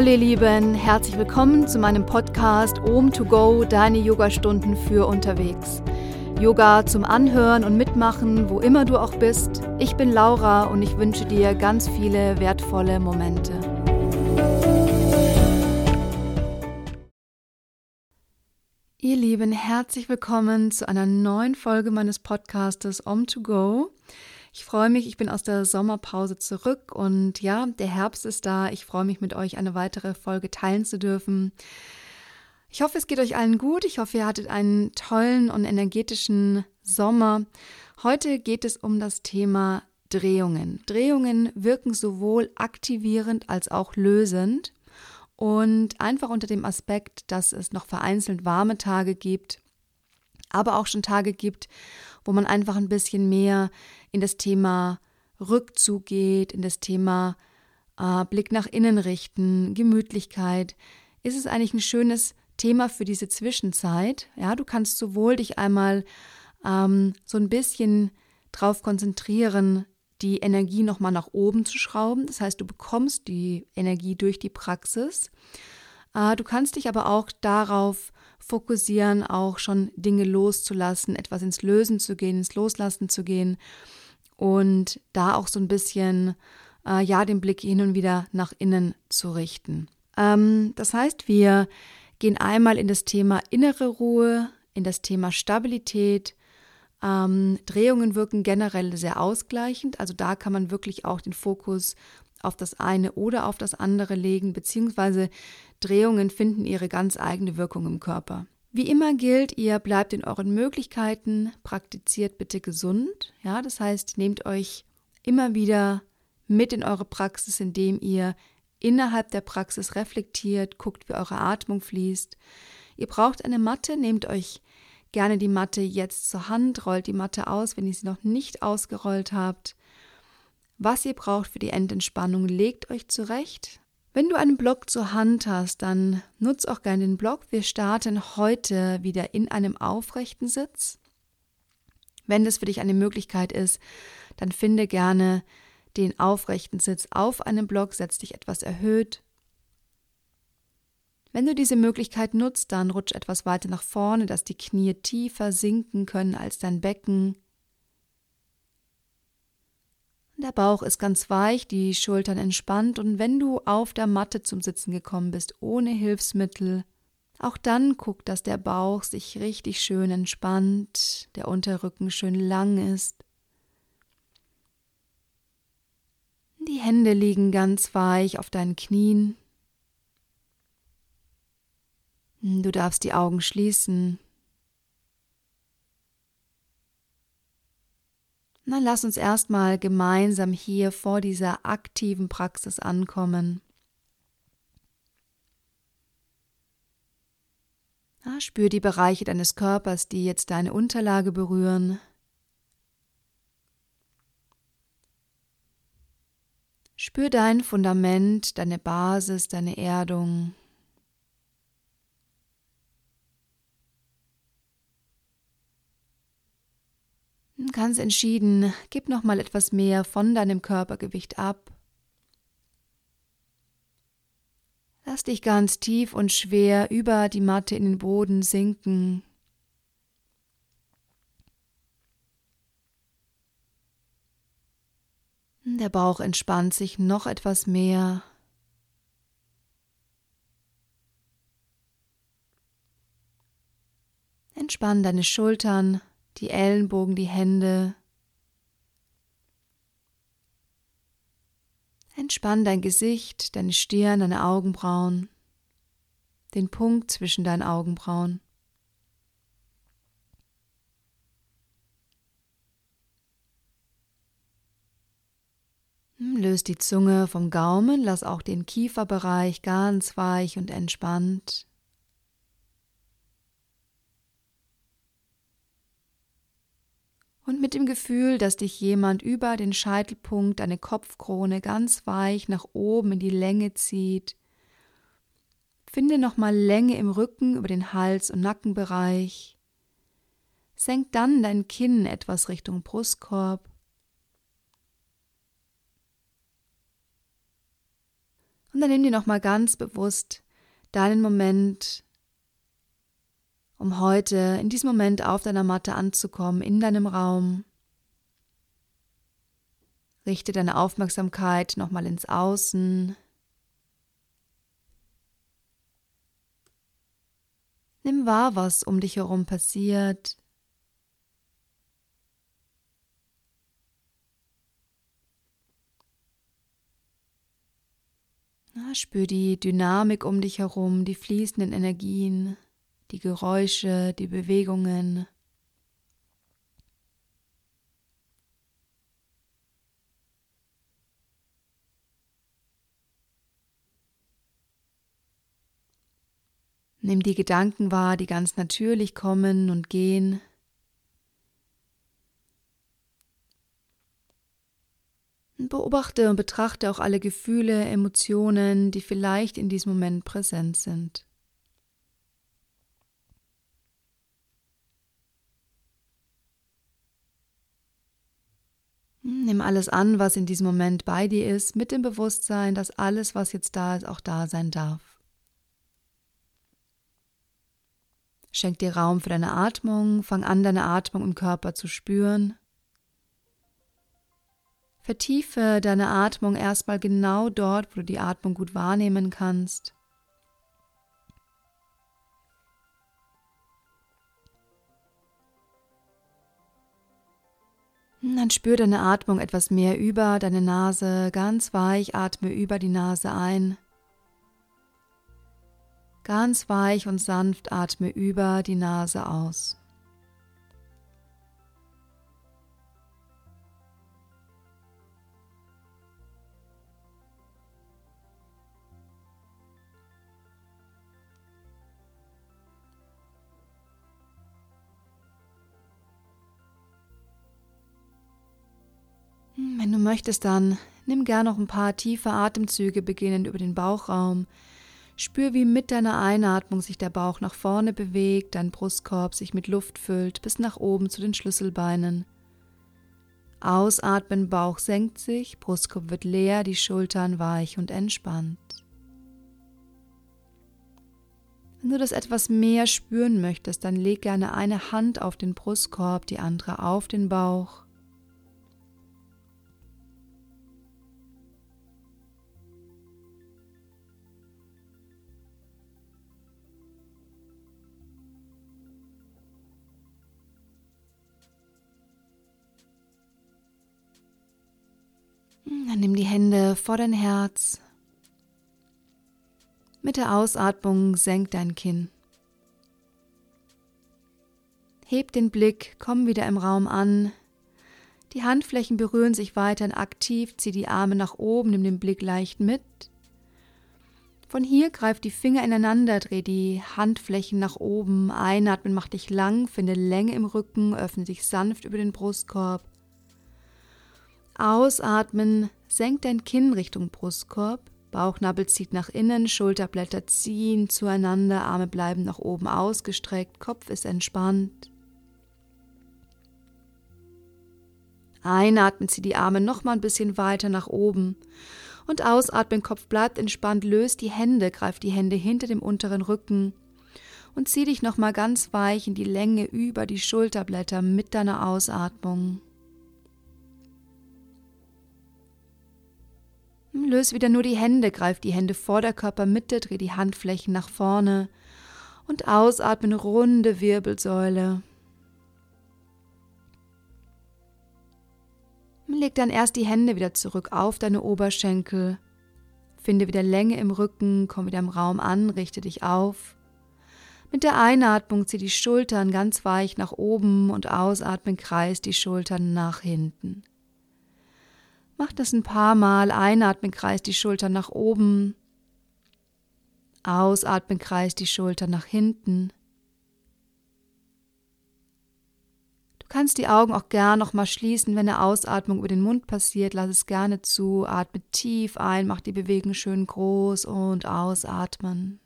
Hallo ihr Lieben, herzlich willkommen zu meinem Podcast Om to Go, deine Yogastunden für unterwegs. Yoga zum Anhören und Mitmachen, wo immer du auch bist. Ich bin Laura und ich wünsche dir ganz viele wertvolle Momente. Ihr Lieben, herzlich willkommen zu einer neuen Folge meines Podcastes Om to Go. Ich freue mich, ich bin aus der Sommerpause zurück und ja, der Herbst ist da. Ich freue mich, mit euch eine weitere Folge teilen zu dürfen. Ich hoffe, es geht euch allen gut. Ich hoffe, ihr hattet einen tollen und energetischen Sommer. Heute geht es um das Thema Drehungen. Drehungen wirken sowohl aktivierend als auch lösend und einfach unter dem Aspekt, dass es noch vereinzelt warme Tage gibt, aber auch schon Tage gibt, wo man einfach ein bisschen mehr in das Thema Rückzug geht, in das Thema äh, Blick nach innen richten, Gemütlichkeit, ist es eigentlich ein schönes Thema für diese Zwischenzeit. Ja, du kannst sowohl dich einmal ähm, so ein bisschen darauf konzentrieren, die Energie nochmal nach oben zu schrauben. Das heißt, du bekommst die Energie durch die Praxis. Äh, du kannst dich aber auch darauf fokussieren, auch schon Dinge loszulassen, etwas ins Lösen zu gehen, ins Loslassen zu gehen und da auch so ein bisschen, äh, ja, den Blick hin und wieder nach innen zu richten. Ähm, das heißt, wir gehen einmal in das Thema innere Ruhe, in das Thema Stabilität. Ähm, Drehungen wirken generell sehr ausgleichend, also da kann man wirklich auch den Fokus auf das eine oder auf das andere legen, beziehungsweise Drehungen finden ihre ganz eigene Wirkung im Körper. Wie immer gilt, ihr bleibt in euren Möglichkeiten, praktiziert bitte gesund. Ja, das heißt, nehmt euch immer wieder mit in eure Praxis, indem ihr innerhalb der Praxis reflektiert, guckt, wie eure Atmung fließt. Ihr braucht eine Matte, nehmt euch gerne die Matte jetzt zur Hand, rollt die Matte aus, wenn ihr sie noch nicht ausgerollt habt. Was ihr braucht für die Endentspannung, legt euch zurecht. Wenn du einen Block zur Hand hast, dann nutz auch gerne den Block. Wir starten heute wieder in einem aufrechten Sitz. Wenn das für dich eine Möglichkeit ist, dann finde gerne den aufrechten Sitz auf einem Block, setz dich etwas erhöht. Wenn du diese Möglichkeit nutzt, dann rutsch etwas weiter nach vorne, dass die Knie tiefer sinken können als dein Becken. Der Bauch ist ganz weich, die Schultern entspannt und wenn du auf der Matte zum Sitzen gekommen bist, ohne Hilfsmittel, auch dann guck, dass der Bauch sich richtig schön entspannt, der Unterrücken schön lang ist. Die Hände liegen ganz weich auf deinen Knien. Du darfst die Augen schließen. Na, lass uns erstmal gemeinsam hier vor dieser aktiven Praxis ankommen. Na, spür die Bereiche deines Körpers, die jetzt deine Unterlage berühren. Spür dein Fundament, deine Basis, deine Erdung. Ganz entschieden, gib noch mal etwas mehr von deinem Körpergewicht ab. Lass dich ganz tief und schwer über die Matte in den Boden sinken. Der Bauch entspannt sich noch etwas mehr. Entspann deine Schultern, die Ellenbogen, die Hände. Entspann dein Gesicht, deine Stirn, deine Augenbrauen, den Punkt zwischen deinen Augenbrauen. Hm, löst die Zunge vom Gaumen, lass auch den Kieferbereich ganz weich und entspannt. Und mit dem Gefühl, dass dich jemand über den Scheitelpunkt, deine Kopfkrone ganz weich nach oben in die Länge zieht. Finde nochmal Länge im Rücken über den Hals- und Nackenbereich. Senk dann dein Kinn etwas Richtung Brustkorb. Und dann nimm dir nochmal ganz bewusst deinen Moment, um heute in diesem Moment auf deiner Matte anzukommen, in deinem Raum. Richte deine Aufmerksamkeit nochmal ins Außen. Nimm wahr, was um dich herum passiert. Na, spür die Dynamik um dich herum, die fließenden Energien, die Geräusche, die Bewegungen. Nimm die Gedanken wahr, die ganz natürlich kommen und gehen. Beobachte und betrachte auch alle Gefühle, Emotionen, die vielleicht in diesem Moment präsent sind. Nimm alles an, was in diesem Moment bei dir ist, mit dem Bewusstsein, dass alles, was jetzt da ist, auch da sein darf. Schenk dir Raum für deine Atmung, fang an, deine Atmung im Körper zu spüren. Vertiefe deine Atmung erstmal genau dort, wo du die Atmung gut wahrnehmen kannst. Dann spür deine Atmung etwas mehr über deine Nase, ganz weich, atme über die Nase ein. Ganz weich und sanft atme über die Nase aus. Wenn du möchtest, dann nimm gern noch ein paar tiefe Atemzüge beginnend über den Bauchraum. Spür, wie mit deiner Einatmung sich der Bauch nach vorne bewegt, dein Brustkorb sich mit Luft füllt bis nach oben zu den Schlüsselbeinen. Ausatmen, Bauch senkt sich, Brustkorb wird leer, die Schultern weich und entspannt. Wenn du das etwas mehr spüren möchtest, dann leg gerne eine Hand auf den Brustkorb, die andere auf den Bauch. Dann nimm die Hände vor dein Herz. Mit der Ausatmung senk dein Kinn. Heb den Blick, komm wieder im Raum an. Die Handflächen berühren sich weiterhin aktiv, zieh die Arme nach oben, nimm den Blick leicht mit. Von hier greif die Finger ineinander, dreh die Handflächen nach oben, einatmen, mach dich lang, finde Länge im Rücken, öffne dich sanft über den Brustkorb. Ausatmen, senk dein Kinn Richtung Brustkorb, Bauchnabel zieht nach innen, Schulterblätter ziehen zueinander, Arme bleiben nach oben ausgestreckt, Kopf ist entspannt. Einatmen, zieh die Arme noch mal ein bisschen weiter nach oben und ausatmen, Kopf bleibt entspannt, löst die Hände, greif die Hände hinter dem unteren Rücken und zieh dich noch mal ganz weich in die Länge über die Schulterblätter mit deiner Ausatmung. Löse wieder nur die Hände, greif die Hände vor der Körpermitte, dreh die Handflächen nach vorne und ausatmen runde Wirbelsäule. Leg dann erst die Hände wieder zurück auf deine Oberschenkel. Finde wieder Länge im Rücken, komm wieder im Raum an, richte dich auf. Mit der Einatmung zieh die Schultern ganz weich nach oben und ausatmen, kreis die Schultern nach hinten. Mach das ein paar Mal. Einatmen, kreis die Schultern nach oben. Ausatmen, kreis die Schultern nach hinten. Du kannst die Augen auch gern noch mal schließen, wenn eine Ausatmung über den Mund passiert. Lass es gerne zu. Atme tief ein, mach die Bewegung schön groß und ausatmen.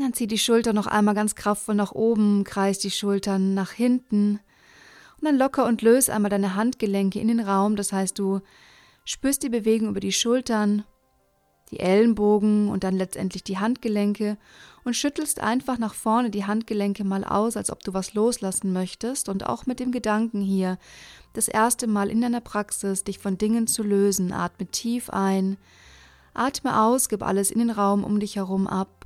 Dann zieh die Schulter noch einmal ganz kraftvoll nach oben, kreis die Schultern nach hinten und dann locker und löse einmal deine Handgelenke in den Raum. Das heißt, du spürst die Bewegung über die Schultern, die Ellenbogen und dann letztendlich die Handgelenke und schüttelst einfach nach vorne die Handgelenke mal aus, als ob du was loslassen möchtest und auch mit dem Gedanken hier, das erste Mal in deiner Praxis dich von Dingen zu lösen. Atme tief ein, atme aus, gib alles in den Raum um dich herum ab.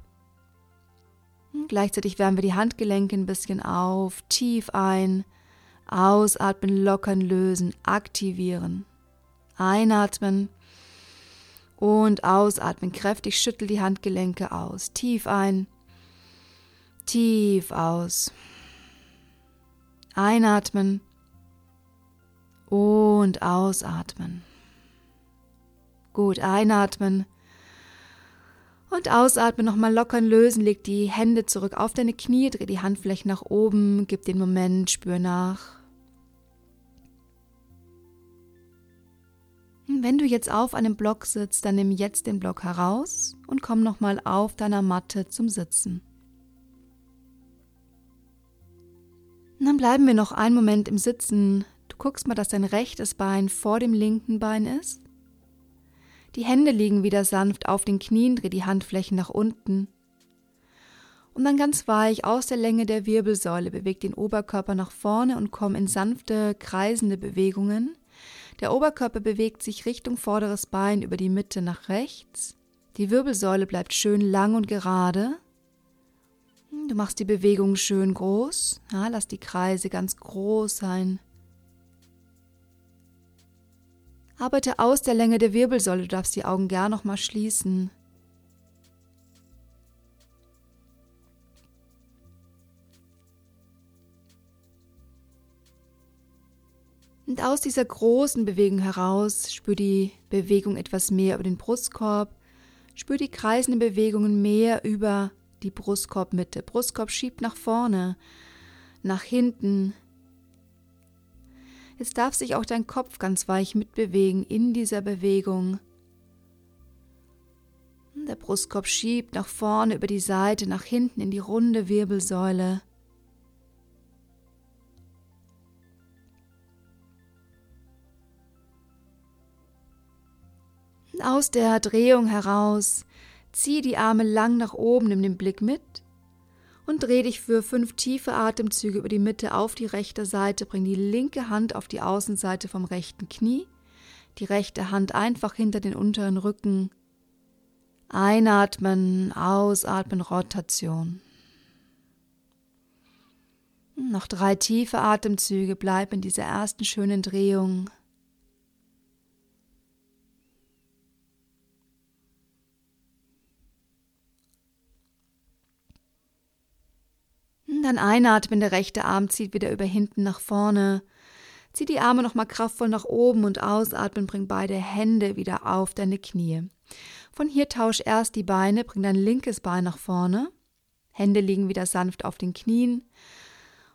Gleichzeitig wärmen wir die Handgelenke ein bisschen auf, tief ein, ausatmen, lockern, lösen, aktivieren. Einatmen und ausatmen. Kräftig schüttel die Handgelenke aus. Tief ein. Tief aus. Einatmen und ausatmen. Gut, einatmen und ausatmen, nochmal lockern, lösen, leg die Hände zurück auf deine Knie, dreh die Handflächen nach oben, gib den Moment, spür nach. Wenn du jetzt auf einem Block sitzt, dann nimm jetzt den Block heraus und komm nochmal auf deiner Matte zum Sitzen. Und dann bleiben wir noch einen Moment im Sitzen. Du guckst mal, dass dein rechtes Bein vor dem linken Bein ist. Die Hände liegen wieder sanft auf den Knien, dreh die Handflächen nach unten. Und dann ganz weich aus der Länge der Wirbelsäule beweg den Oberkörper nach vorne und komm in sanfte, kreisende Bewegungen der Oberkörper bewegt sich Richtung vorderes Bein über die Mitte nach rechts. Die Wirbelsäule bleibt schön lang und gerade. Du machst die Bewegung schön groß. Ja, lass die Kreise ganz groß sein. Arbeite aus der Länge der Wirbelsäule. Du darfst die Augen gern noch mal schließen. Und aus dieser großen Bewegung heraus spür die Bewegung etwas mehr über den Brustkorb, spür die kreisenden Bewegungen mehr über die Brustkorbmitte. Brustkorb schiebt nach vorne, nach hinten. Jetzt darf sich auch dein Kopf ganz weich mitbewegen in dieser Bewegung. Der Brustkorb schiebt nach vorne über die Seite, nach hinten in die runde Wirbelsäule. aus der Drehung heraus, zieh die Arme lang nach oben, nimm den Blick mit und dreh dich für fünf tiefe Atemzüge über die Mitte auf die rechte Seite. Bring die linke Hand auf die Außenseite vom rechten Knie, die rechte Hand einfach hinter den unteren Rücken. Einatmen, ausatmen, Rotation. Noch drei tiefe Atemzüge, bleib in dieser ersten schönen Drehung. Dann einatmen, der rechte Arm zieht wieder über hinten nach vorne. Zieh die Arme nochmal kraftvoll nach oben und ausatmen, bring beide Hände wieder auf deine Knie. Von hier tausch erst die Beine, bring dein linkes Bein nach vorne. Hände liegen wieder sanft auf den Knien.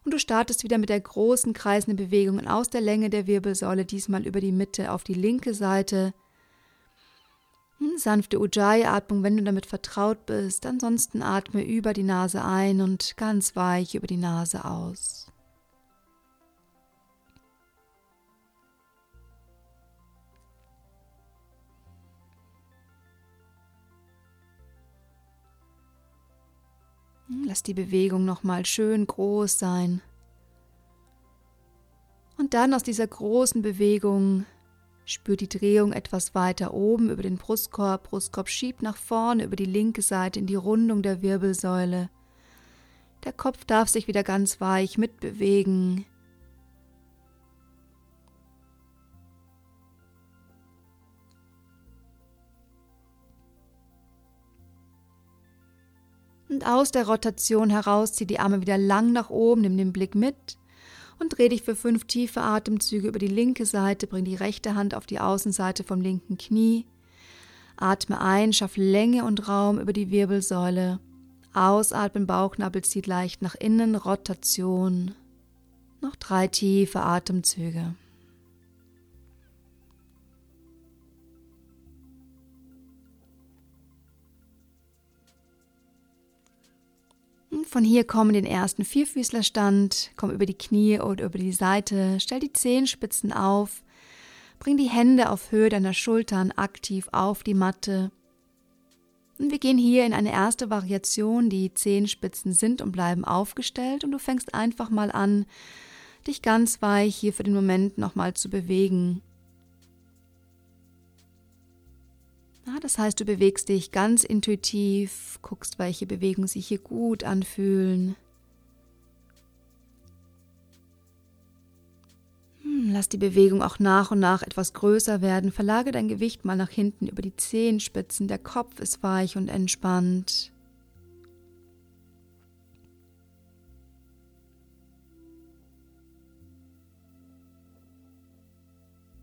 Und du startest wieder mit der großen kreisenden Bewegung aus der Länge der Wirbelsäule, diesmal über die Mitte auf die linke Seite. Hm, sanfte Ujjayi-Atmung, wenn du damit vertraut bist. Ansonsten atme über die Nase ein und ganz weich über die Nase aus. Hm, lass die Bewegung nochmal schön groß sein. Und dann aus dieser großen Bewegung Spür die Drehung etwas weiter oben über den Brustkorb. Brustkorb schiebt nach vorne über die linke Seite in die Rundung der Wirbelsäule. Der Kopf darf sich wieder ganz weich mitbewegen. Und aus der Rotation heraus zieh die Arme wieder lang nach oben, nimm den Blick mit und dreh dich für fünf tiefe Atemzüge über die linke Seite, bring die rechte Hand auf die Außenseite vom linken Knie. Atme ein, schaff Länge und Raum über die Wirbelsäule. Ausatmen, Bauchnabel zieht leicht nach innen, Rotation. Noch drei tiefe Atemzüge. Von hier komm in den ersten Vierfüßlerstand, komm über die Knie oder über die Seite, stell die Zehenspitzen auf, bring die Hände auf Höhe deiner Schultern aktiv auf die Matte. Und wir gehen hier in eine erste Variation, die Zehenspitzen sind und bleiben aufgestellt und du fängst einfach mal an, dich ganz weich hier für den Moment nochmal zu bewegen. Ja, das heißt, du bewegst dich ganz intuitiv, guckst, welche Bewegungen sich hier gut anfühlen. Hm, lass die Bewegung auch nach und nach etwas größer werden. Verlage dein Gewicht mal nach hinten über die Zehenspitzen. Der Kopf ist weich und entspannt.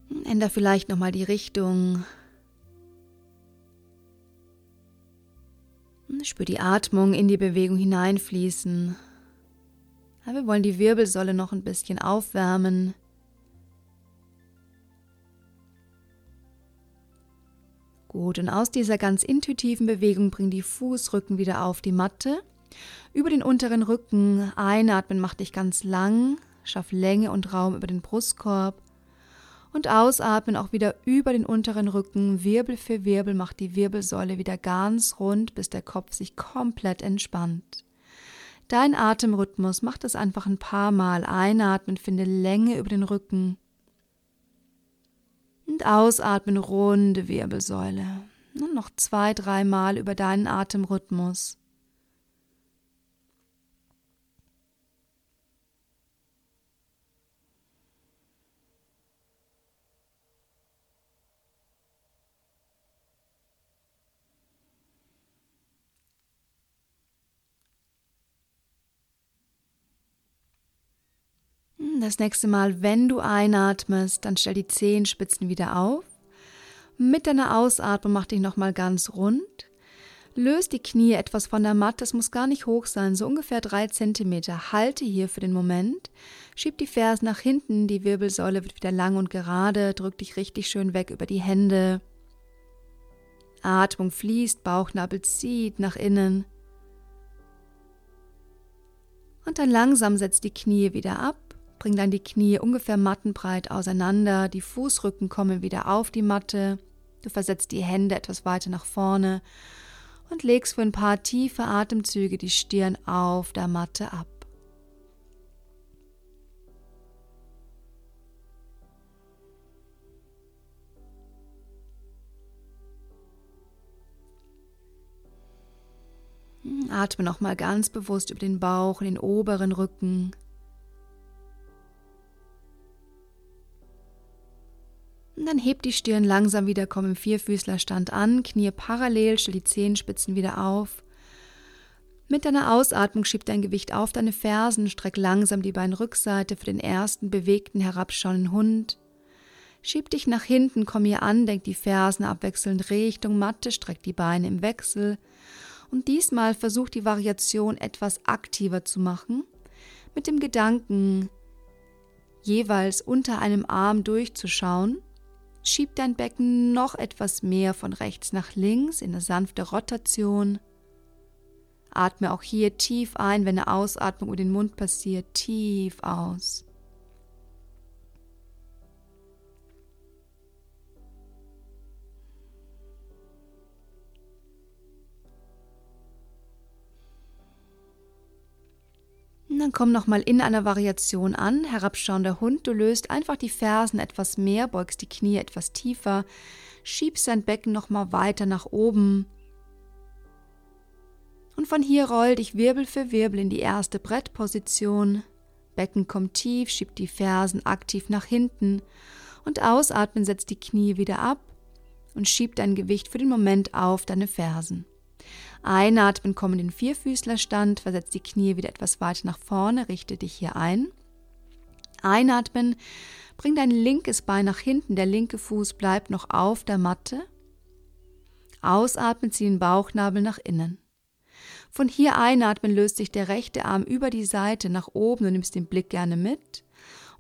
Hm, änder vielleicht nochmal die Richtung. Spür die Atmung in die Bewegung hineinfließen. Wir wollen die Wirbelsäule noch ein bisschen aufwärmen. Gut, und aus dieser ganz intuitiven Bewegung bring die Fußrücken wieder auf die Matte. Über den unteren Rücken einatmen macht dich ganz lang, schaff Länge und Raum über den Brustkorb. Und ausatmen auch wieder über den unteren Rücken, Wirbel für Wirbel, macht die Wirbelsäule wieder ganz rund, bis der Kopf sich komplett entspannt. Dein Atemrhythmus, mach das einfach ein paar Mal. Einatmen, finde Länge über den Rücken. Und ausatmen, runde Wirbelsäule. Und noch zwei, dreimal über deinen Atemrhythmus. Das nächste Mal, wenn du einatmest, dann stell die Zehenspitzen wieder auf. Mit deiner Ausatmung mach dich nochmal ganz rund. Löst die Knie etwas von der Matte, es muss gar nicht hoch sein, so ungefähr drei Zentimeter. Halte hier für den Moment. Schieb die Fersen nach hinten, die Wirbelsäule wird wieder lang und gerade. Drück dich richtig schön weg über die Hände. Atmung fließt, Bauchnabel zieht nach innen. Und dann langsam setzt die Knie wieder ab. Bring dann die Knie ungefähr mattenbreit auseinander, die Fußrücken kommen wieder auf die Matte, du versetzt die Hände etwas weiter nach vorne und legst für ein paar tiefe Atemzüge die Stirn auf der Matte ab. Atme nochmal ganz bewusst über den Bauch, den oberen Rücken, heb die Stirn langsam wieder, komm im Vierfüßlerstand an, Knie parallel, stell die Zehenspitzen wieder auf. Mit deiner Ausatmung schieb dein Gewicht auf deine Fersen, streck langsam die Beinrückseite für den ersten bewegten herabschauenden Hund. Schieb dich nach hinten, komm hier an, denk die Fersen abwechselnd Richtung Matte, streck die Beine im Wechsel. Und diesmal versuch die Variation etwas aktiver zu machen, mit dem Gedanken, jeweils unter einem Arm durchzuschauen Schieb dein Becken noch etwas mehr von rechts nach links in eine sanfte Rotation. Atme auch hier tief ein, wenn eine Ausatmung über den Mund passiert, tief aus. Und dann komm nochmal in einer Variation an, herabschauender Hund, du löst einfach die Fersen etwas mehr, beugst die Knie etwas tiefer, schiebst dein Becken nochmal weiter nach oben. Und von hier roll dich Wirbel für Wirbel in die erste Brettposition. Becken kommt tief, schieb die Fersen aktiv nach hinten und ausatmen setzt die Knie wieder ab und schieb dein Gewicht für den Moment auf deine Fersen. Einatmen, komm in den Vierfüßlerstand, versetz die Knie wieder etwas weiter nach vorne, richte dich hier ein. Einatmen, bring dein linkes Bein nach hinten, der linke Fuß bleibt noch auf der Matte. Ausatmen, zieh den Bauchnabel nach innen. Von hier einatmen löst sich der rechte Arm über die Seite nach oben, du nimmst den Blick gerne mit.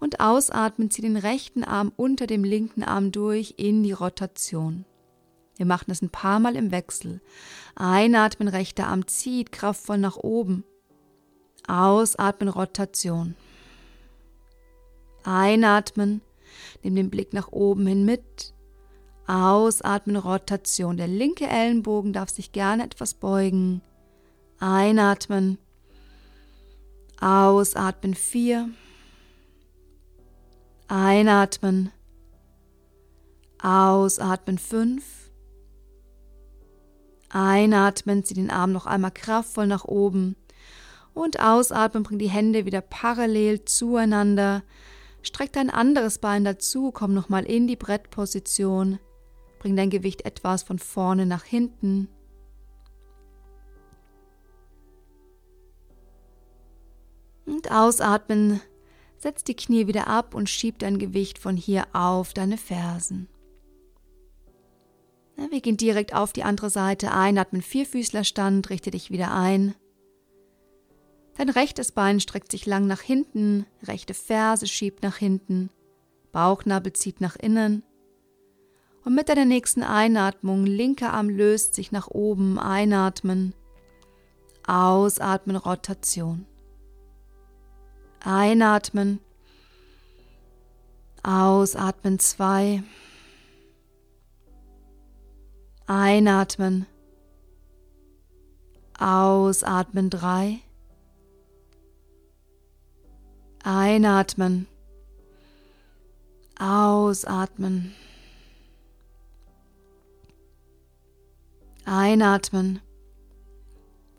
Und ausatmen, zieh den rechten Arm unter dem linken Arm durch in die Rotation. Wir machen das ein paar Mal im Wechsel. Einatmen, rechter Arm zieht kraftvoll nach oben. Ausatmen, Rotation. Einatmen, nimm den Blick nach oben hin mit. Ausatmen, Rotation. Der linke Ellenbogen darf sich gerne etwas beugen. Einatmen. Ausatmen, vier. Einatmen. Ausatmen, fünf. Einatmen, zieh den Arm noch einmal kraftvoll nach oben. Und ausatmen, bring die Hände wieder parallel zueinander. Streck dein anderes Bein dazu, komm nochmal in die Brettposition. Bring dein Gewicht etwas von vorne nach hinten. Und ausatmen, setz die Knie wieder ab und schieb dein Gewicht von hier auf deine Fersen. Wir gehen direkt auf die andere Seite. Einatmen, Vierfüßlerstand, richte dich wieder ein. Dein rechtes Bein streckt sich lang nach hinten, rechte Ferse schiebt nach hinten, Bauchnabel zieht nach innen. Und mit deiner nächsten Einatmung, linker Arm löst sich nach oben, einatmen, ausatmen, Rotation. Einatmen, ausatmen, zwei. Einatmen, ausatmen, drei. Einatmen. Ausatmen. Einatmen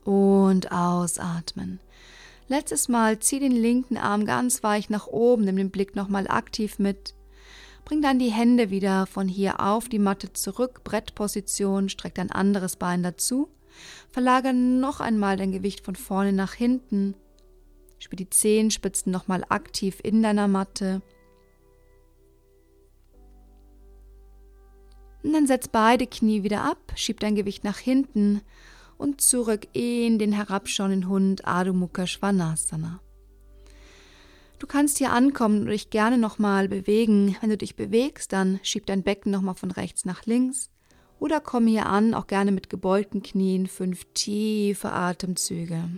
und ausatmen. Letztes Mal zieh den linken Arm ganz weich nach oben, nimm den Blick nochmal aktiv mit. Bring dann die Hände wieder von hier auf die Matte zurück, Brettposition, streck dein anderes Bein dazu. Verlagere noch einmal dein Gewicht von vorne nach hinten Spür die Zehenspitzen nochmal aktiv in deiner Matte. Und dann setz beide Knie wieder ab, schieb dein Gewicht nach hinten und zurück in den herabschauenden Hund Adho Mukha Svanasana. Du kannst hier ankommen und dich gerne nochmal bewegen. Wenn du dich bewegst, dann schieb dein Becken nochmal von rechts nach links. Oder komm hier an, auch gerne mit gebeugten Knien, fünf tiefe Atemzüge.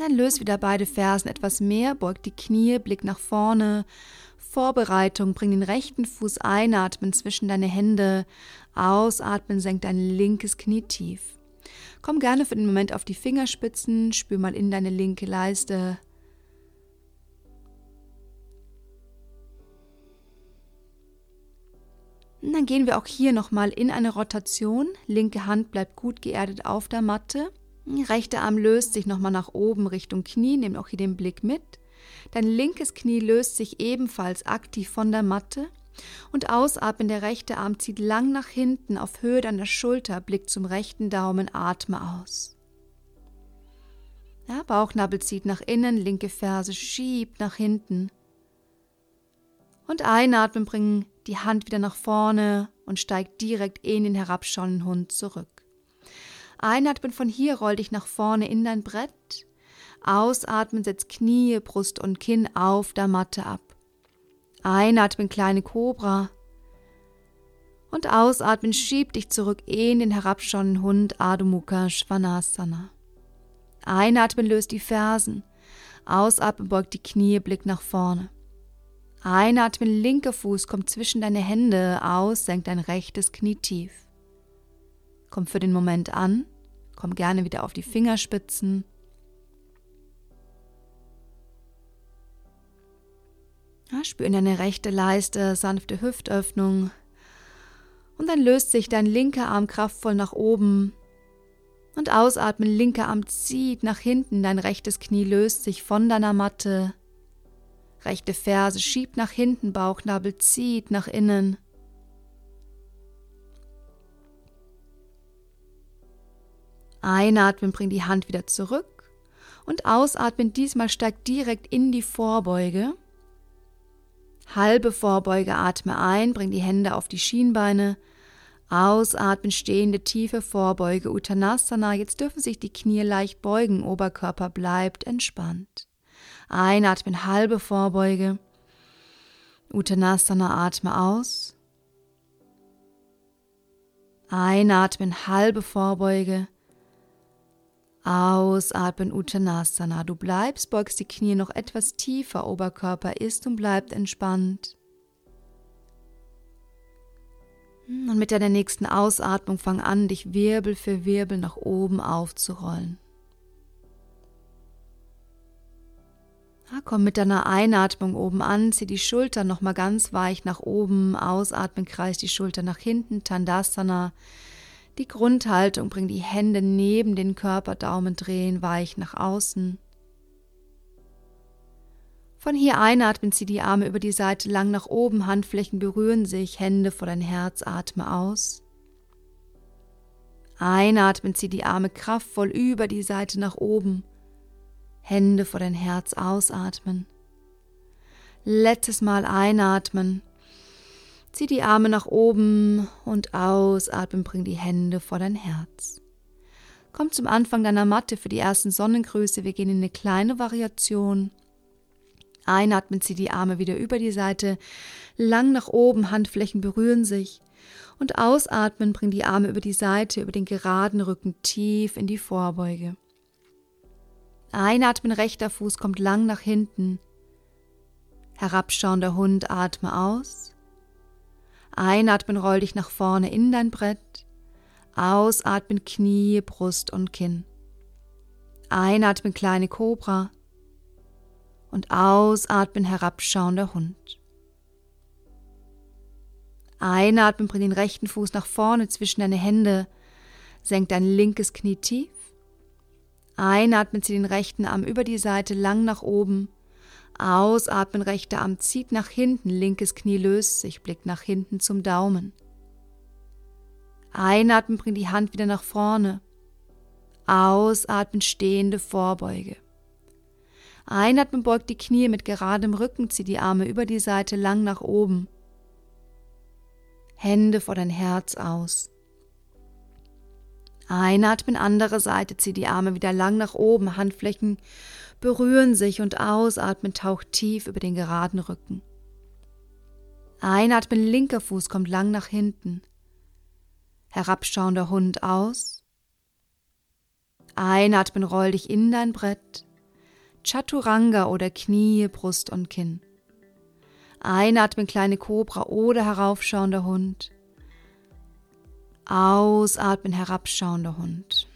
Dann löst wieder beide Fersen etwas mehr, beugt die Knie, Blick nach vorne. Vorbereitung, bring den rechten Fuß einatmen zwischen deine Hände, ausatmen, senk dein linkes Knie tief. Komm gerne für den Moment auf die Fingerspitzen, spür mal in deine linke Leiste. Und dann gehen wir auch hier nochmal in eine Rotation. Linke Hand bleibt gut geerdet auf der Matte. Rechter Arm löst sich nochmal nach oben Richtung Knie, nimm auch hier den Blick mit. Dein linkes Knie löst sich ebenfalls aktiv von der Matte. Und ausatmen, der rechte Arm zieht lang nach hinten auf Höhe deiner Schulter, Blick zum rechten Daumen, atme aus. Ja, Bauchnabel zieht nach innen, linke Ferse schiebt nach hinten. Und einatmen, bring die Hand wieder nach vorne und steigt direkt in den herabschauenden Hund zurück. Einatmen von hier, roll dich nach vorne in dein Brett. Ausatmen, setz Knie, Brust und Kinn auf der Matte ab. Einatmen, kleine Kobra. Und ausatmen, schieb dich zurück in den herabschauenden Hund Adho Mukha Svanasana. Einatmen, löst die Fersen. Ausatmen, beugt die Knie, Blick nach vorne. Einatmen, linker Fuß kommt zwischen deine Hände, aus, senkt dein rechtes Knie tief. Komm für den Moment an Komm gerne wieder auf die Fingerspitzen. Ja, spür in deine rechte Leiste, sanfte Hüftöffnung. Und dann löst sich dein linker Arm kraftvoll nach oben. Und ausatmen, linker Arm zieht nach hinten, dein rechtes Knie löst sich von deiner Matte. Rechte Ferse schiebt nach hinten, Bauchnabel zieht nach innen. Einatmen, bring die Hand wieder zurück. Und ausatmen, diesmal steigt direkt in die Vorbeuge. Halbe Vorbeuge, atme ein, bring die Hände auf die Schienbeine. Ausatmen, stehende tiefe Vorbeuge, Uttanasana. Jetzt dürfen sich die Knie leicht beugen, Oberkörper bleibt entspannt. Einatmen, halbe Vorbeuge. Uttanasana, atme aus. Einatmen, halbe Vorbeuge. Ausatmen, Uttanasana. Du bleibst, beugst die Knie noch etwas tiefer, Oberkörper ist und bleibt entspannt. Und mit deiner nächsten Ausatmung fang an, dich Wirbel für Wirbel nach oben aufzurollen. Ja, komm mit deiner Einatmung oben an, zieh die Schultern nochmal ganz weich nach oben, ausatmen, kreis die Schultern nach hinten, Tandasana. Die Grundhaltung, bring die Hände neben den Körper, Daumen drehen, weich nach außen. Von hier einatmen, zieh die Arme über die Seite lang nach oben, Handflächen berühren sich, Hände vor dein Herz, atme aus. Einatmen, zieh die Arme kraftvoll über die Seite nach oben, Hände vor dein Herz, ausatmen. Letztes Mal einatmen, zieh die Arme nach oben und ausatmen, bring die Hände vor dein Herz. Komm zum Anfang deiner Matte für die ersten Sonnengrüße. Wir gehen in eine kleine Variation. Einatmen, zieh die Arme wieder über die Seite, lang nach oben, Handflächen berühren sich. Und ausatmen, bring die Arme über die Seite, über den geraden Rücken tief in die Vorbeuge. Einatmen, rechter Fuß kommt lang nach hinten. Herabschauender Hund, atme aus. Einatmen, roll dich nach vorne in dein Brett. Ausatmen, Knie, Brust und Kinn. Einatmen, kleine Kobra und ausatmen herabschauender Hund. Einatmen, bring den rechten Fuß nach vorne zwischen deine Hände, senk dein linkes Knie tief. Einatmen, zieh den rechten Arm über die Seite lang nach oben. Ausatmen, rechter Arm zieht nach hinten, linkes Knie löst sich, blickt nach hinten zum Daumen. Einatmen, bring die Hand wieder nach vorne. Ausatmen, stehende Vorbeuge. Einatmen, beugt die Knie mit geradem Rücken, zieh die Arme über die Seite lang nach oben. Hände vor dein Herz aus. Einatmen, andere Seite, zieh die Arme wieder lang nach oben, Handflächen berühren sich und ausatmen, taucht tief über den geraden Rücken. Einatmen, linker Fuß kommt lang nach hinten. Herabschauender Hund aus. Einatmen, roll dich in dein Brett. Chaturanga oder Knie, Brust und Kinn. Einatmen, kleine Kobra oder heraufschauender Hund. Ausatmen, herabschauender Hund.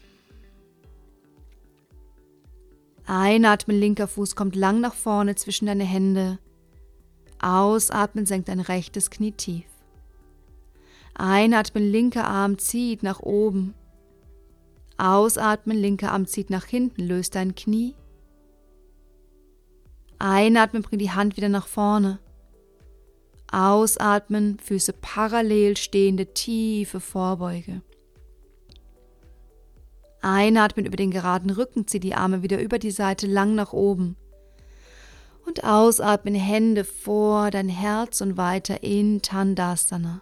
Einatmen, linker Fuß kommt lang nach vorne zwischen deine Hände. Ausatmen, senkt dein rechtes Knie tief. Einatmen, linker Arm zieht nach oben. Ausatmen, linker Arm zieht nach hinten, löst dein Knie. Einatmen, bring die Hand wieder nach vorne. Ausatmen, Füße parallel stehende tiefe Vorbeuge. Einatmen über den geraden Rücken, zieh die Arme wieder über die Seite lang nach oben. Und ausatmen, Hände vor dein Herz und weiter in Tandasana.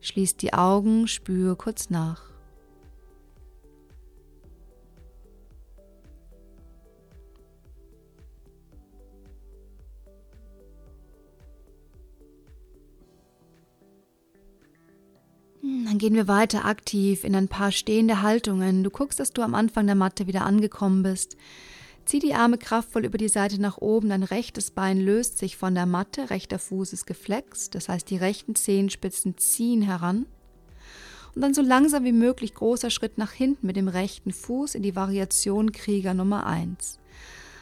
Schließ die Augen, spüre kurz nach. Dann gehen wir weiter aktiv in ein paar stehende Haltungen. Du guckst, dass du am Anfang der Matte wieder angekommen bist. Zieh die Arme kraftvoll über die Seite nach oben, dein rechtes Bein löst sich von der Matte, rechter Fuß ist geflext, das heißt die rechten Zehenspitzen ziehen heran. Und dann so langsam wie möglich großer Schritt nach hinten mit dem rechten Fuß in die Variation Krieger Nummer 1.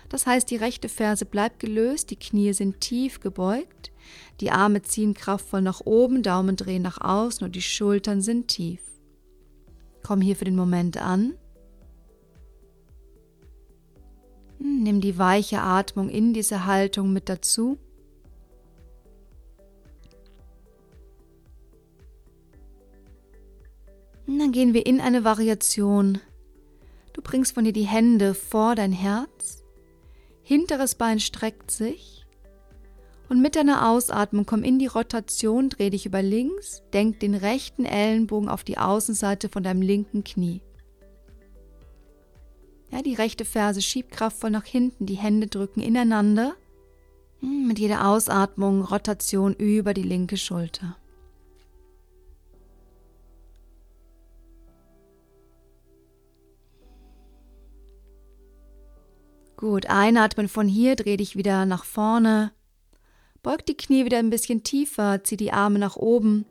Das heißt, die rechte Ferse bleibt gelöst, die Knie sind tief gebeugt, die Arme ziehen kraftvoll nach oben, Daumen drehen nach außen und die Schultern sind tief. Komm hier für den Moment an. Nimm die weiche Atmung in diese Haltung mit dazu. Und dann gehen wir in eine Variation. Du bringst von dir die Hände vor dein Herz, hinteres Bein streckt sich Und mit deiner Ausatmung komm in die Rotation, dreh dich über links, denk den rechten Ellenbogen auf die Außenseite von deinem linken Knie. Ja, die rechte Ferse schiebt kraftvoll nach hinten, die Hände drücken ineinander. Hm, mit jeder Ausatmung Rotation über die linke Schulter. Gut, einatmen von hier, dreh dich wieder nach vorne. Beug die Knie wieder ein bisschen tiefer, zieh die Arme nach oben.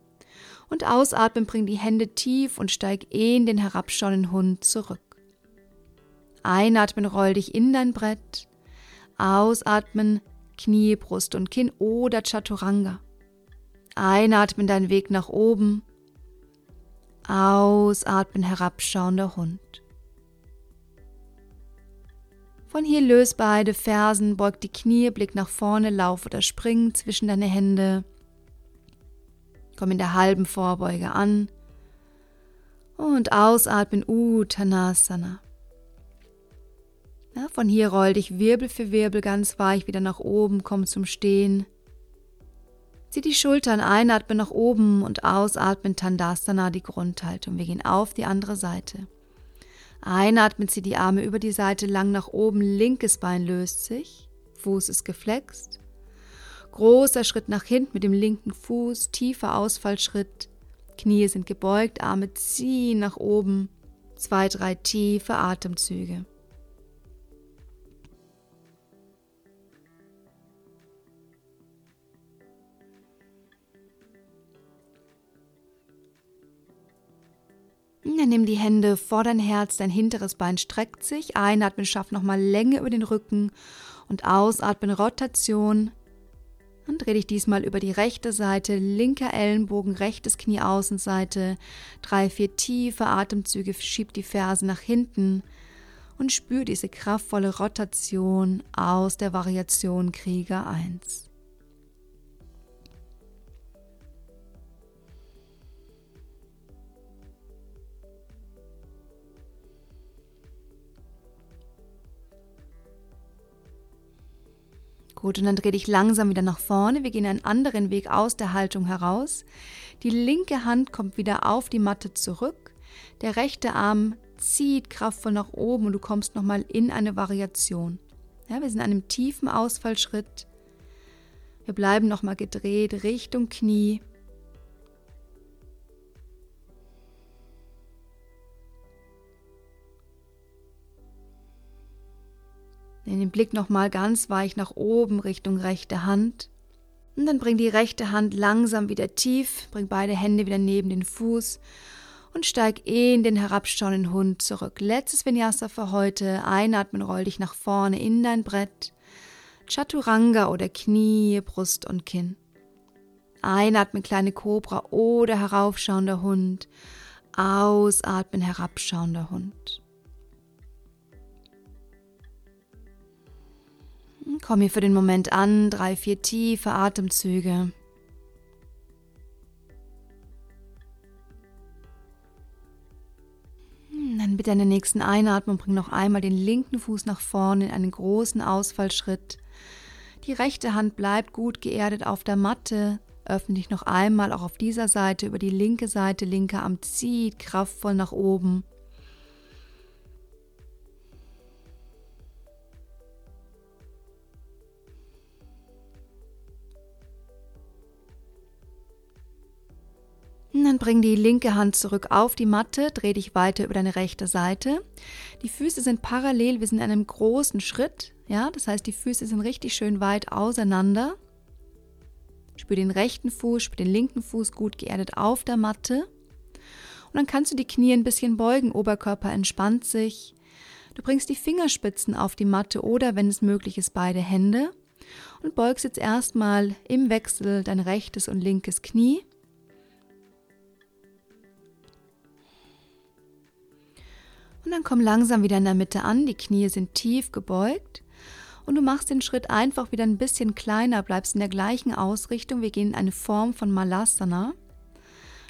Und ausatmen, bring die Hände tief und steig in den herabschauenden Hund zurück. Einatmen, roll dich in dein Brett. Ausatmen, Knie, Brust und Kinn oder Chaturanga. Einatmen, dein Weg nach oben. Ausatmen, herabschauender Hund. Von hier löst beide Fersen, beug die Knie, blick nach vorne, lauf oder spring zwischen deine Hände. Komm in der halben Vorbeuge an. Und ausatmen Uttanasana. Ja, von hier roll dich Wirbel für Wirbel ganz weich wieder nach oben, komm zum Stehen. Zieh die Schultern ein, atme nach oben und ausatmen Tandasana, die Grundhaltung. Wir gehen auf die andere Seite. Einatmen, zieh die Arme über die Seite lang nach oben, linkes Bein löst sich, Fuß ist geflext. Großer Schritt nach hinten mit dem linken Fuß, tiefer Ausfallschritt. Knie sind gebeugt, Arme ziehen nach oben. Zwei, drei tiefe Atemzüge. Dann nimm die Hände vor dein Herz, dein hinteres Bein streckt sich. Einatmen, schaff nochmal Länge über den Rücken und ausatmen, Rotation. Und dreh dich diesmal über die rechte Seite, linker Ellenbogen, rechtes Knie Außenseite. Drei, vier tiefe Atemzüge, schieb die Ferse nach hinten und spür diese kraftvolle Rotation aus der Variation Krieger 1. Gut, und dann dreh dich langsam wieder nach vorne. Wir gehen einen anderen Weg aus der Haltung heraus. Die linke Hand kommt wieder auf die Matte zurück. Der rechte Arm zieht kraftvoll nach oben und du kommst nochmal in eine Variation. Ja, wir sind in einem tiefen Ausfallschritt. Wir bleiben nochmal gedreht Richtung Knie. Nimm den Blick nochmal ganz weich nach oben Richtung rechte Hand. Und dann bring die rechte Hand langsam wieder tief, bring beide Hände wieder neben den Fuß und steig in den herabschauenden Hund zurück. Letztes Vinyasa für heute. Einatmen, roll dich nach vorne in dein Brett. Chaturanga oder Knie, Brust und Kinn. Einatmen, kleine Kobra oder heraufschauender Hund. Ausatmen, herabschauender Hund. Komm hier für den Moment an, drei, vier tiefe Atemzüge. Dann mit deiner nächsten Einatmung bring noch einmal den linken Fuß nach vorne in einen großen Ausfallschritt. Die rechte Hand bleibt gut geerdet auf der Matte. Öffne dich noch einmal auch auf dieser Seite über die linke Seite. Linker Arm zieht kraftvoll nach oben. Dann bring die linke Hand zurück auf die Matte, dreh dich weiter über deine rechte Seite. Die Füße sind parallel, wir sind in einem großen Schritt, ja, das heißt, die Füße sind richtig schön weit auseinander. Spür den rechten Fuß, spür den linken Fuß gut geerdet auf der Matte. Und dann kannst du die Knie ein bisschen beugen, Oberkörper entspannt sich. Du bringst die Fingerspitzen auf die Matte oder, wenn es möglich ist, beide Hände und beugst jetzt erstmal im Wechsel dein rechtes und linkes Knie. Und dann komm langsam wieder in der Mitte an, die Knie sind tief gebeugt und du machst den Schritt einfach wieder ein bisschen kleiner, bleibst in der gleichen Ausrichtung. Wir gehen in eine Form von Malasana.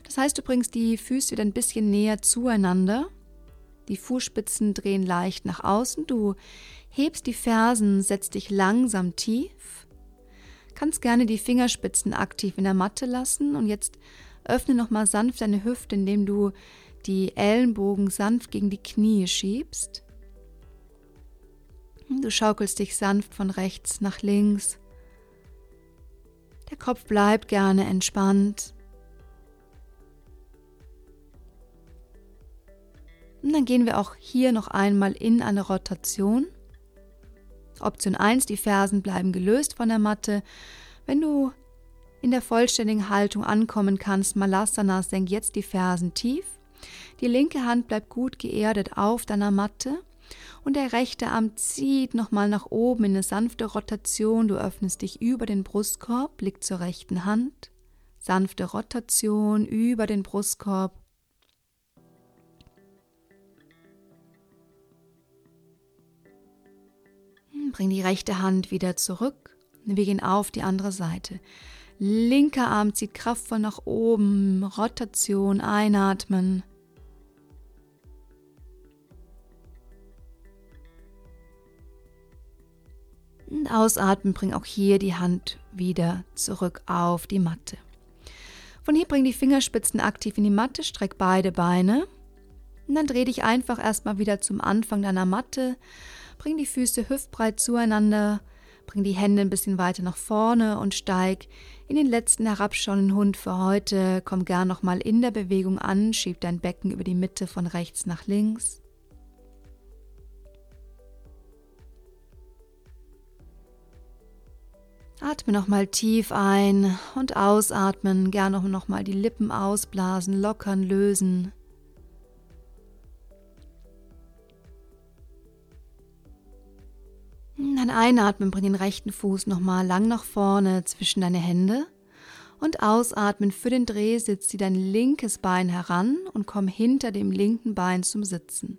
Das heißt, du bringst die Füße wieder ein bisschen näher zueinander. Die Fußspitzen drehen leicht nach außen. Du hebst die Fersen, setzt dich langsam tief. Kannst gerne die Fingerspitzen aktiv in der Matte lassen und jetzt öffne nochmal sanft deine Hüfte, indem du die Ellenbogen sanft gegen die Knie schiebst. Du schaukelst dich sanft von rechts nach links. Der Kopf bleibt gerne entspannt. Und dann gehen wir auch hier noch einmal in eine Rotation. Option 1, die Fersen bleiben gelöst von der Matte. Wenn du in der vollständigen Haltung ankommen kannst, Malasana, senk jetzt die Fersen tief. Die linke Hand bleibt gut geerdet auf deiner Matte und der rechte Arm zieht nochmal nach oben in eine sanfte Rotation. Du öffnest dich über den Brustkorb, blick zur rechten Hand. Sanfte Rotation über den Brustkorb. Hm, bring die rechte Hand wieder zurück. Wir gehen auf die andere Seite. Linker Arm zieht kraftvoll nach oben. Rotation, einatmen. Ausatmen, bring auch hier die Hand wieder zurück auf die Matte. Von hier bring die Fingerspitzen aktiv in die Matte, streck beide Beine. Und dann dreh dich einfach erstmal wieder zum Anfang deiner Matte. Bring die Füße hüftbreit zueinander, bring die Hände ein bisschen weiter nach vorne und steig in den letzten herabschauenden Hund für heute. Komm gern nochmal in der Bewegung an, schieb dein Becken über die Mitte von rechts nach links. Atme nochmal tief ein und ausatmen. Gerne nochmal die Lippen ausblasen, lockern, lösen. Dann einatmen, bring den rechten Fuß nochmal lang nach vorne zwischen deine Hände. Und ausatmen für den Drehsitz, zieh dein linkes Bein heran und komm hinter dem linken Bein zum Sitzen.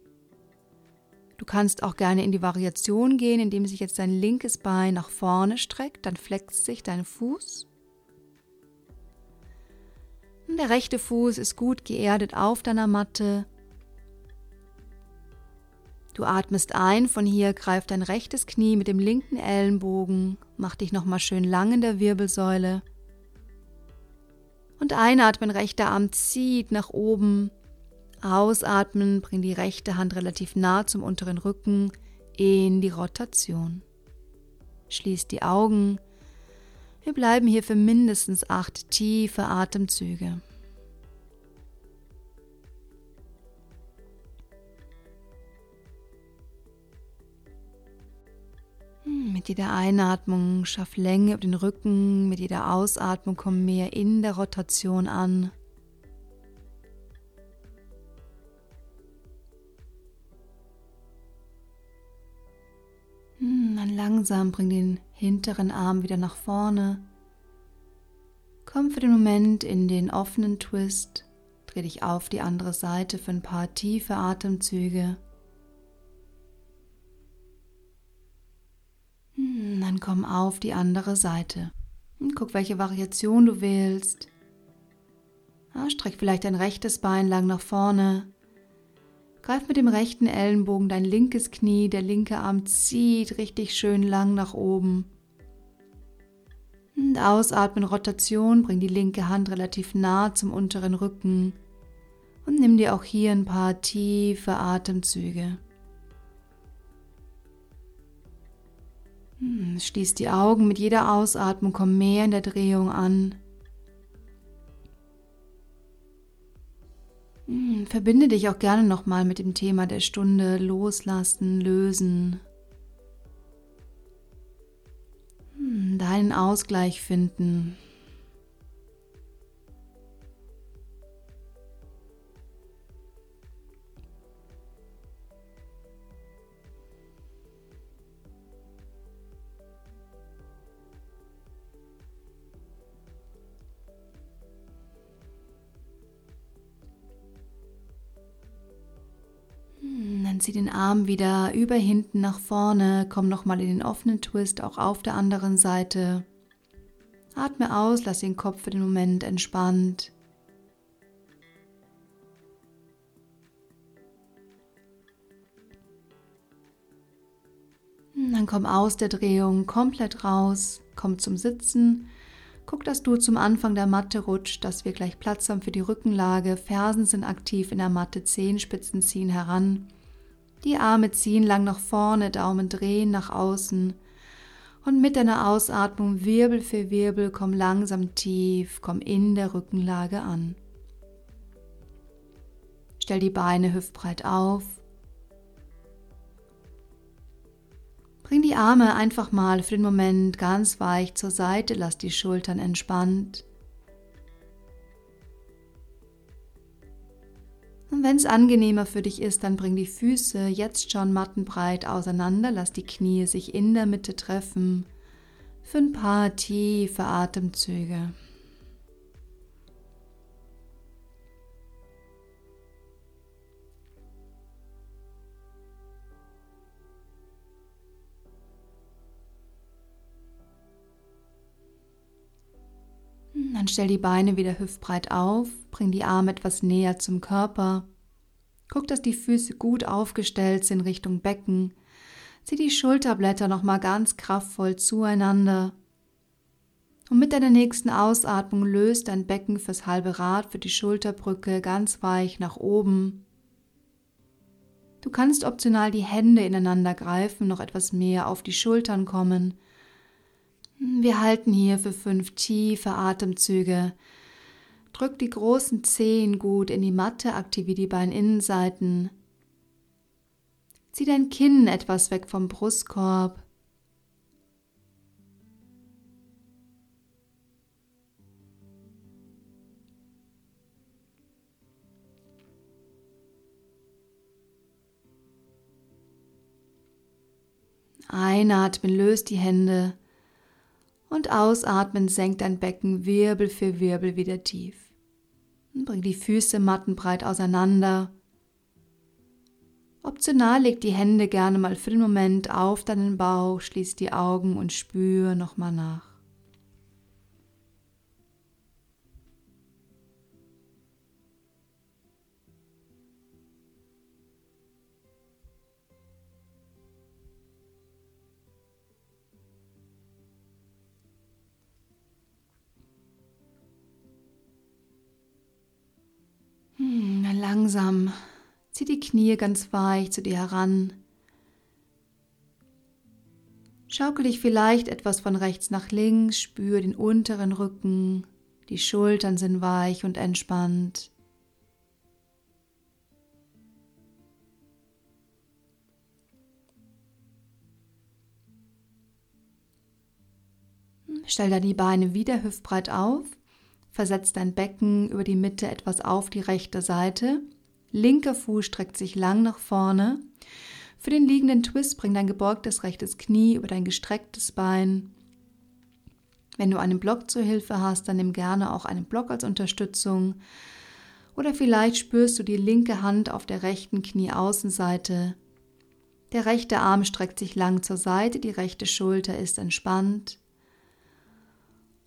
Du kannst auch gerne in die Variation gehen, indem sich jetzt dein linkes Bein nach vorne streckt, dann flext sich dein Fuß. Und der rechte Fuß ist gut geerdet auf deiner Matte. Du atmest ein, von hier greif dein rechtes Knie mit dem linken Ellenbogen, mach dich nochmal schön lang in der Wirbelsäule. Und einatmen, rechter Arm zieht nach oben, Ausatmen, bring die rechte Hand relativ nah zum unteren Rücken in die Rotation. Schließ die Augen. Wir bleiben hier für mindestens acht tiefe Atemzüge. Hm, mit jeder Einatmung schaff Länge über den Rücken, mit jeder Ausatmung komm mehr in der Rotation an. Dann langsam bring den hinteren Arm wieder nach vorne. Komm für den Moment in den offenen Twist. Dreh dich auf die andere Seite für ein paar tiefe Atemzüge. Hm, dann komm auf die andere Seite. Guck, welche Variation du wählst. Ja, streck vielleicht dein rechtes Bein lang nach vorne. Greif mit dem rechten Ellenbogen dein linkes Knie, der linke Arm zieht richtig schön lang nach oben. Und ausatmen, Rotation, bring die linke Hand relativ nah zum unteren Rücken und nimm dir auch hier ein paar tiefe Atemzüge. Hm, schließ die Augen, mit jeder Ausatmung komm mehr in der Drehung an. Verbinde dich auch gerne nochmal mit dem Thema der Stunde loslassen, lösen. Hm, deinen Ausgleich finden. Arm wieder über hinten nach vorne, komm nochmal in den offenen Twist, auch auf der anderen Seite. Atme aus, lass den Kopf für den Moment entspannt. Dann komm aus der Drehung komplett raus, komm zum Sitzen. Guck, dass du zum Anfang der Matte rutscht, dass wir gleich Platz haben für die Rückenlage. Fersen sind aktiv in der Matte, Zehenspitzen ziehen heran. Die Arme ziehen lang nach vorne, Daumen drehen nach außen. Und mit deiner Ausatmung Wirbel für Wirbel komm langsam tief, komm in der Rückenlage an. Stell die Beine hüftbreit auf Bring die Arme einfach mal für den Moment ganz weich zur Seite, lass die Schultern entspannt. Und wenn es angenehmer für dich ist, dann bring die Füße jetzt schon mattenbreit auseinander, lass die Knie sich in der Mitte treffen für ein paar tiefe Atemzüge. Dann stell die Beine wieder hüftbreit auf, bring die Arme etwas näher zum Körper. Guck, dass die Füße gut aufgestellt sind Richtung Becken. Zieh die Schulterblätter nochmal ganz kraftvoll zueinander. Und mit deiner nächsten Ausatmung löst dein Becken fürs halbe Rad, für die Schulterbrücke ganz weich nach oben. Du kannst optional die Hände ineinander greifen, noch etwas mehr auf die Schultern kommen. Wir halten hier für fünf tiefe Atemzüge. Drück die großen Zehen gut in die Matte, aktiviere die Beininnenseiten. Zieh dein Kinn etwas weg vom Brustkorb. Einatmen, löst die Hände und ausatmen senkt dein Becken Wirbel für Wirbel wieder tief. Und bring die Füße mattenbreit auseinander. Optional leg die Hände gerne mal für den Moment auf deinen Bauch, schließ die Augen und spür nochmal nach. Langsam. Zieh die Knie ganz weich zu dir heran. Schaukel dich vielleicht etwas von rechts nach links, spür den unteren Rücken, die Schultern sind weich und entspannt. Stell dann die Beine wieder hüftbreit auf, versetz dein Becken über die Mitte etwas auf die rechte Seite Linker Fuß streckt sich lang nach vorne. Für den liegenden Twist bring dein gebeugtes rechtes Knie über dein gestrecktes Bein. Wenn du einen Block zur Hilfe hast, dann nimm gerne auch einen Block als Unterstützung. Oder vielleicht spürst du die linke Hand auf der rechten Knieaußenseite. Der rechte Arm streckt sich lang zur Seite, die rechte Schulter ist entspannt.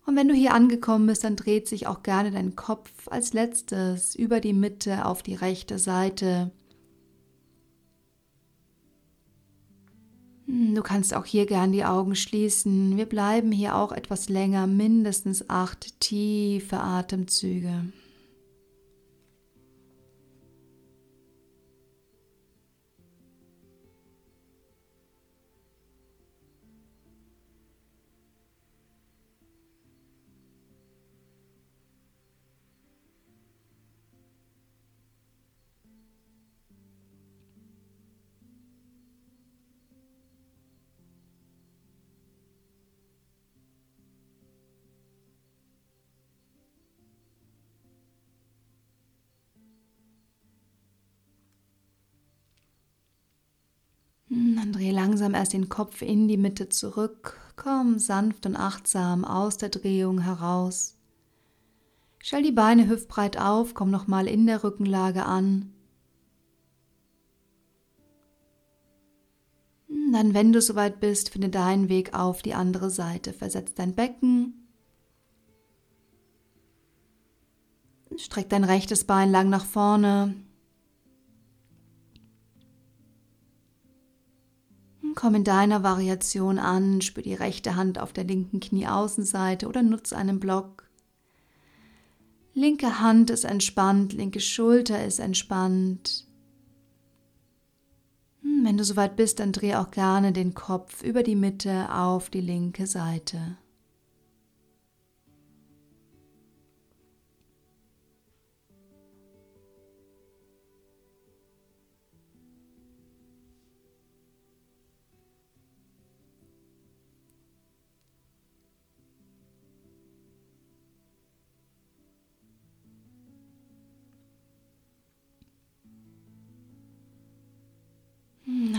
Und wenn du hier angekommen bist, dann dreht sich auch gerne dein Kopf als letztes über die Mitte auf die rechte Seite. Hm, du kannst auch hier gern die Augen schließen. Wir bleiben hier auch etwas länger, mindestens acht tiefe Atemzüge. Dann dreh langsam erst den Kopf in die Mitte zurück. Komm sanft und achtsam aus der Drehung heraus. Stell die Beine hüftbreit auf, komm nochmal in der Rückenlage an. Dann, wenn du soweit bist, finde deinen Weg auf die andere Seite. Versetz dein Becken. Streck dein rechtes Bein lang nach vorne. Komm in deiner Variation an, spür die rechte Hand auf der linken Knieaußenseite oder nutze einen Block. Linke Hand ist entspannt, linke Schulter ist entspannt. Hm, wenn du soweit bist, dann dreh auch gerne den Kopf über die Mitte auf die linke Seite.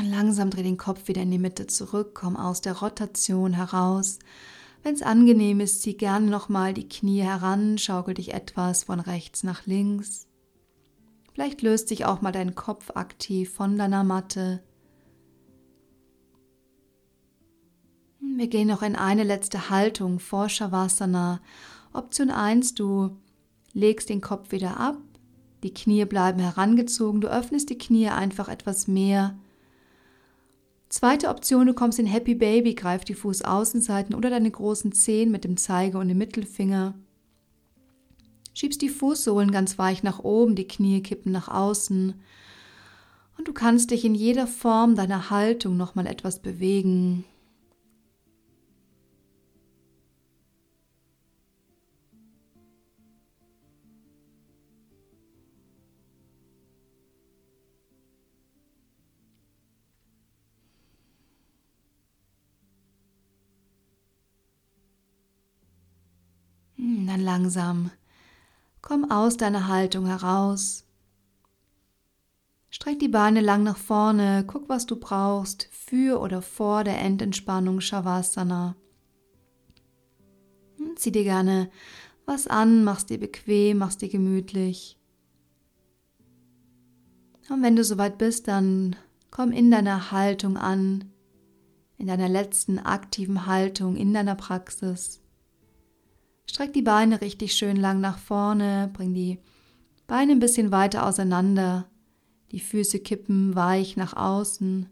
Langsam dreh den Kopf wieder in die Mitte zurück, komm aus der Rotation heraus. Wenn es angenehm ist, zieh gerne nochmal die Knie heran, schaukel dich etwas von rechts nach links. Vielleicht löst sich auch mal dein Kopf aktiv von deiner Matte. Wir gehen noch in eine letzte Haltung vor Shavasana. Option 1, du legst den Kopf wieder ab, die Knie bleiben herangezogen, du öffnest die Knie einfach etwas mehr Zweite Option, du kommst in Happy Baby, greif die Fußaußenseiten oder deine großen Zehen mit dem Zeige und dem Mittelfinger. Schiebst die Fußsohlen ganz weich nach oben, die Knie kippen nach außen. Und du kannst dich in jeder Form deiner Haltung nochmal etwas bewegen. Dann langsam komm aus deiner Haltung heraus. Streck die Beine lang nach vorne, guck, was du brauchst für oder vor der Endentspannung Shavasana. Hm, zieh dir gerne was an, mach's dir bequem, mach's dir gemütlich. Und wenn du soweit bist, dann komm in deiner Haltung an, in deiner letzten aktiven Haltung, in deiner Praxis. Streck die Beine richtig schön lang nach vorne, bring die Beine ein bisschen weiter auseinander, die Füße kippen weich nach außen.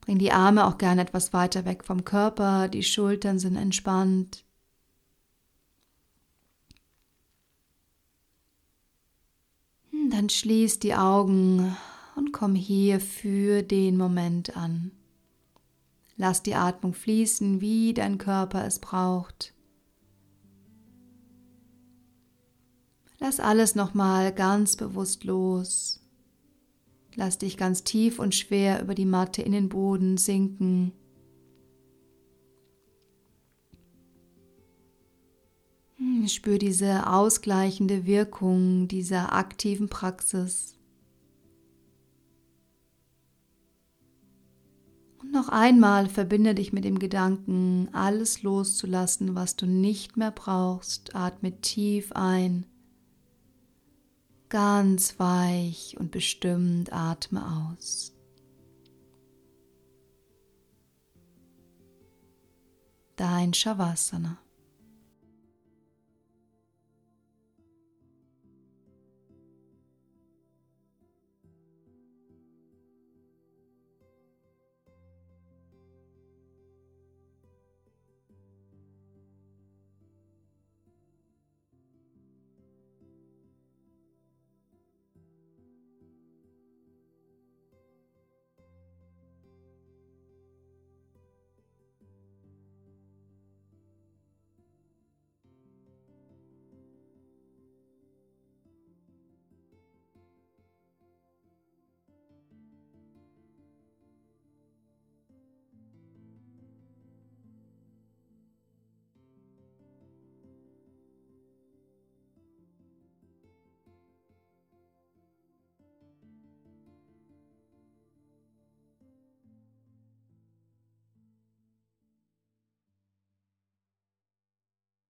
Bring die Arme auch gerne etwas weiter weg vom Körper, die Schultern sind entspannt. Hm, dann schließ die Augen und komm hier für den Moment an. Lass die Atmung fließen, wie dein Körper es braucht. Lass alles nochmal ganz bewusst los. Lass dich ganz tief und schwer über die Matte in den Boden sinken. Hm, spür diese ausgleichende Wirkung dieser aktiven Praxis. Noch einmal verbinde dich mit dem Gedanken, alles loszulassen, was du nicht mehr brauchst. Atme tief ein. Ganz weich und bestimmt atme aus. Dein Shavasana.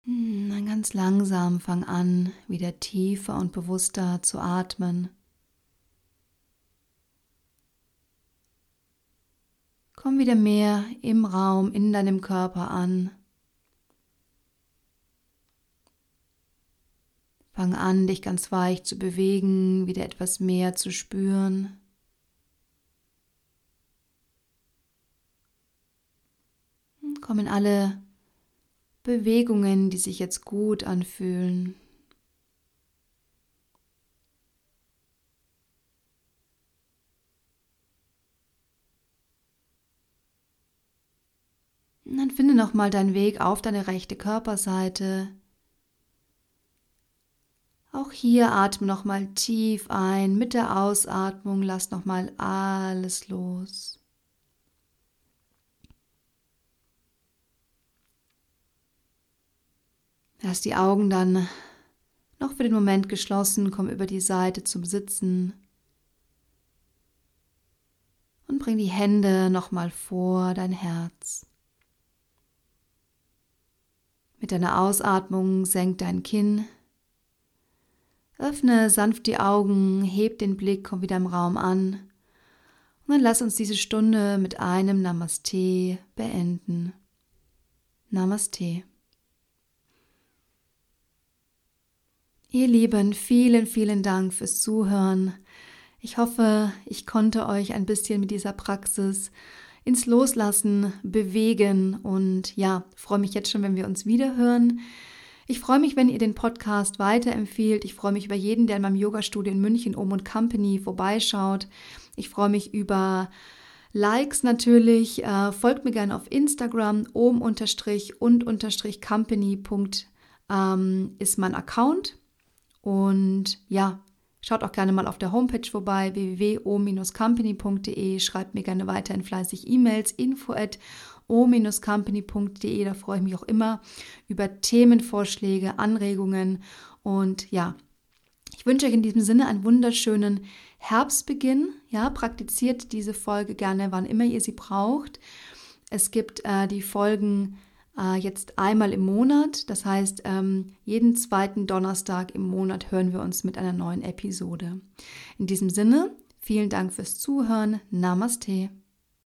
Hm, dann ganz langsam fang an, wieder tiefer und bewusster zu atmen. Komm wieder mehr im Raum, in deinem Körper an. Fang an, dich ganz weich zu bewegen, wieder etwas mehr zu spüren. Hm, komm in alle Bewegungen, die sich jetzt gut anfühlen. Und dann finde nochmal deinen Weg auf deine rechte Körperseite. Auch hier atme nochmal tief ein. Mit der Ausatmung lass nochmal alles los. Lass die Augen dann noch für den Moment geschlossen, komm über die Seite zum Sitzen und bring die Hände nochmal vor dein Herz. Mit deiner Ausatmung senk dein Kinn. Öffne sanft die Augen, heb den Blick, komm wieder im Raum an. Und dann lass uns diese Stunde mit einem Namaste beenden. Namaste. Ihr Lieben, vielen, vielen Dank fürs Zuhören. Ich hoffe, ich konnte euch ein bisschen mit dieser Praxis ins Loslassen bewegen und ja, freue mich jetzt schon, wenn wir uns wieder hören. Ich freue mich, wenn ihr den Podcast weiterempfiehlt. Ich freue mich über jeden, der in meinem Yoga-Studio in München Om und Company vorbeischaut. Ich freue mich über Likes natürlich. Äh, folgt mir gerne auf Instagram. om-und-company. Ähm, ist mein Account. Und ja, Schaut auch gerne mal auf der Homepage vorbei, www.o-company.de. Schreibt mir gerne weiterhin fleißig E-Mails, info at o-company.de. Da freue ich mich auch immer über Themenvorschläge, Anregungen. Und ja, ich wünsche euch in diesem Sinne einen wunderschönen Herbstbeginn. Ja, praktiziert diese Folge gerne, wann immer ihr sie braucht. Es gibt äh, die Folgen äh, jetzt einmal im Monat. Das heißt, ähm, jeden zweiten Donnerstag im Monat hören wir uns mit einer neuen Episode. In diesem Sinne, vielen Dank fürs Zuhören. Namaste.